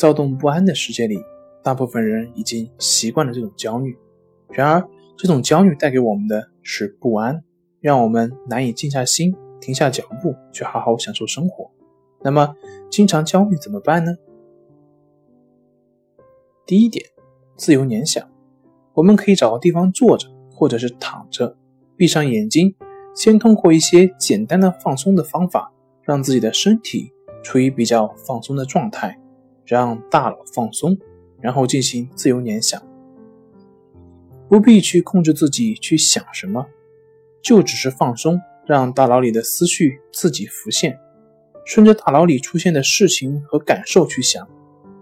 躁动不安的世界里，大部分人已经习惯了这种焦虑。然而，这种焦虑带给我们的是不安，让我们难以静下心、停下脚步去好好享受生活。那么，经常焦虑怎么办呢？第一点，自由联想。我们可以找个地方坐着，或者是躺着，闭上眼睛，先通过一些简单的放松的方法，让自己的身体处于比较放松的状态。让大脑放松，然后进行自由联想，不必去控制自己去想什么，就只是放松，让大脑里的思绪自己浮现，顺着大脑里出现的事情和感受去想。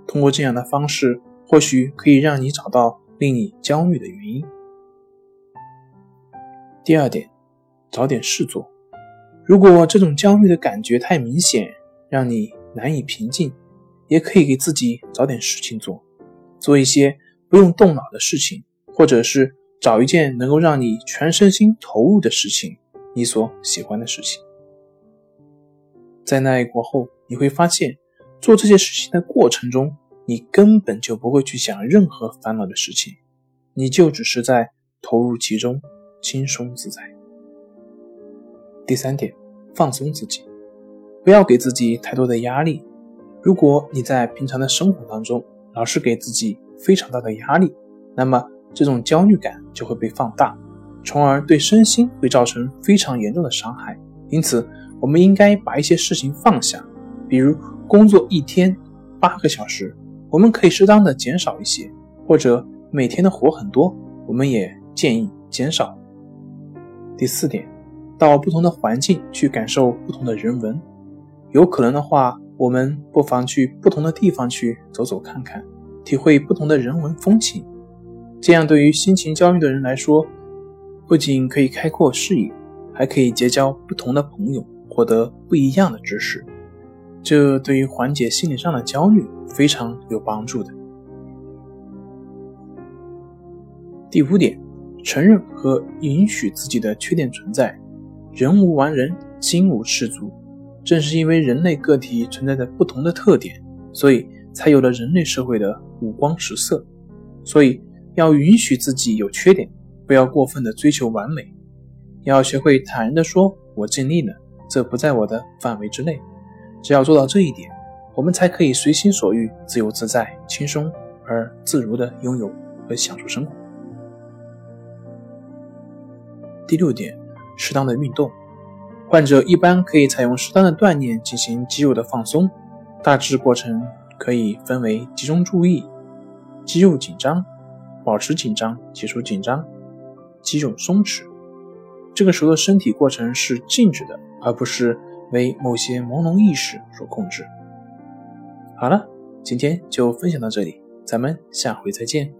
通过这样的方式，或许可以让你找到令你焦虑的原因。第二点，找点事做。如果这种焦虑的感觉太明显，让你难以平静。也可以给自己找点事情做，做一些不用动脑的事情，或者是找一件能够让你全身心投入的事情，你所喜欢的事情。在那一过后，你会发现，做这些事情的过程中，你根本就不会去想任何烦恼的事情，你就只是在投入其中，轻松自在。第三点，放松自己，不要给自己太多的压力。如果你在平常的生活当中老是给自己非常大的压力，那么这种焦虑感就会被放大，从而对身心会造成非常严重的伤害。因此，我们应该把一些事情放下，比如工作一天八个小时，我们可以适当的减少一些；或者每天的活很多，我们也建议减少。第四点，到不同的环境去感受不同的人文，有可能的话。我们不妨去不同的地方去走走看看，体会不同的人文风情。这样对于心情焦虑的人来说，不仅可以开阔视野，还可以结交不同的朋友，获得不一样的知识。这对于缓解心理上的焦虑非常有帮助的。第五点，承认和允许自己的缺点存在。人无完人，金无赤足。正是因为人类个体存在着不同的特点，所以才有了人类社会的五光十色。所以要允许自己有缺点，不要过分的追求完美，要学会坦然的说：“我尽力了，这不在我的范围之内。”只要做到这一点，我们才可以随心所欲、自由自在、轻松而自如的拥有和享受生活。第六点，适当的运动。患者一般可以采用适当的锻炼进行肌肉的放松，大致过程可以分为集中注意、肌肉紧张、保持紧张、解除紧张、肌肉松弛。这个时候的身体过程是静止的，而不是为某些朦胧意识所控制。好了，今天就分享到这里，咱们下回再见。